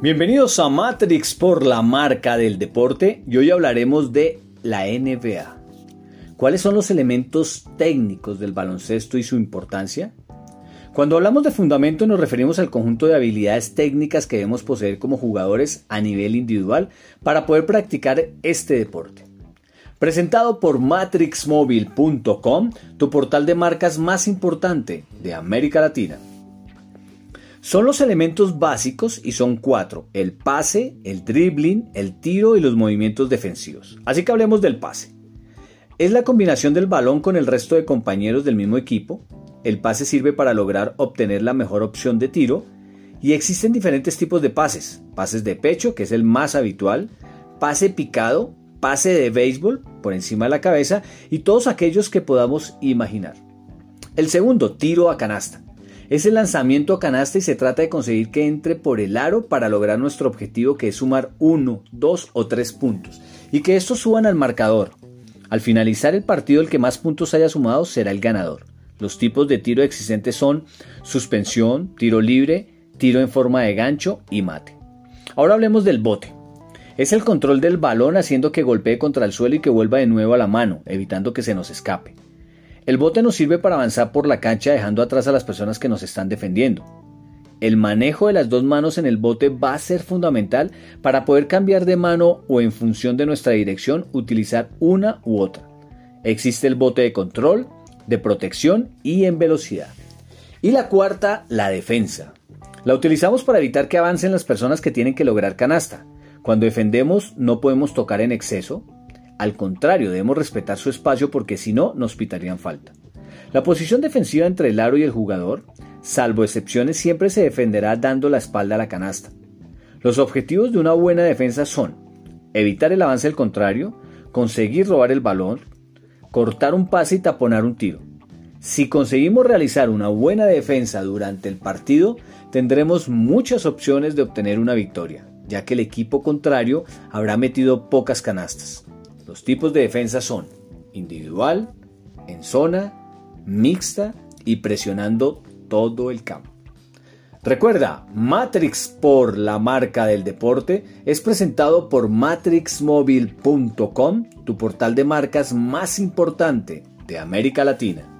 Bienvenidos a Matrix por la marca del deporte y hoy hablaremos de la NBA. ¿Cuáles son los elementos técnicos del baloncesto y su importancia? Cuando hablamos de fundamento nos referimos al conjunto de habilidades técnicas que debemos poseer como jugadores a nivel individual para poder practicar este deporte. Presentado por matrixmobile.com, tu portal de marcas más importante de América Latina. Son los elementos básicos y son cuatro, el pase, el dribbling, el tiro y los movimientos defensivos. Así que hablemos del pase. Es la combinación del balón con el resto de compañeros del mismo equipo. El pase sirve para lograr obtener la mejor opción de tiro y existen diferentes tipos de pases. Pases de pecho, que es el más habitual, pase picado, pase de béisbol por encima de la cabeza y todos aquellos que podamos imaginar. El segundo, tiro a canasta. Es el lanzamiento a canasta y se trata de conseguir que entre por el aro para lograr nuestro objetivo que es sumar uno, dos o tres puntos y que estos suban al marcador. Al finalizar el partido el que más puntos haya sumado será el ganador. Los tipos de tiro existentes son suspensión, tiro libre, tiro en forma de gancho y mate. Ahora hablemos del bote. Es el control del balón haciendo que golpee contra el suelo y que vuelva de nuevo a la mano, evitando que se nos escape. El bote nos sirve para avanzar por la cancha dejando atrás a las personas que nos están defendiendo. El manejo de las dos manos en el bote va a ser fundamental para poder cambiar de mano o en función de nuestra dirección utilizar una u otra. Existe el bote de control, de protección y en velocidad. Y la cuarta, la defensa. La utilizamos para evitar que avancen las personas que tienen que lograr canasta. Cuando defendemos no podemos tocar en exceso, al contrario, debemos respetar su espacio porque si no, nos pitarían falta. La posición defensiva entre el aro y el jugador, salvo excepciones, siempre se defenderá dando la espalda a la canasta. Los objetivos de una buena defensa son evitar el avance del contrario, conseguir robar el balón, cortar un pase y taponar un tiro. Si conseguimos realizar una buena defensa durante el partido, tendremos muchas opciones de obtener una victoria, ya que el equipo contrario habrá metido pocas canastas. Los tipos de defensa son individual, en zona, mixta y presionando todo el campo. Recuerda, Matrix por la marca del deporte es presentado por matrixmobile.com, tu portal de marcas más importante de América Latina.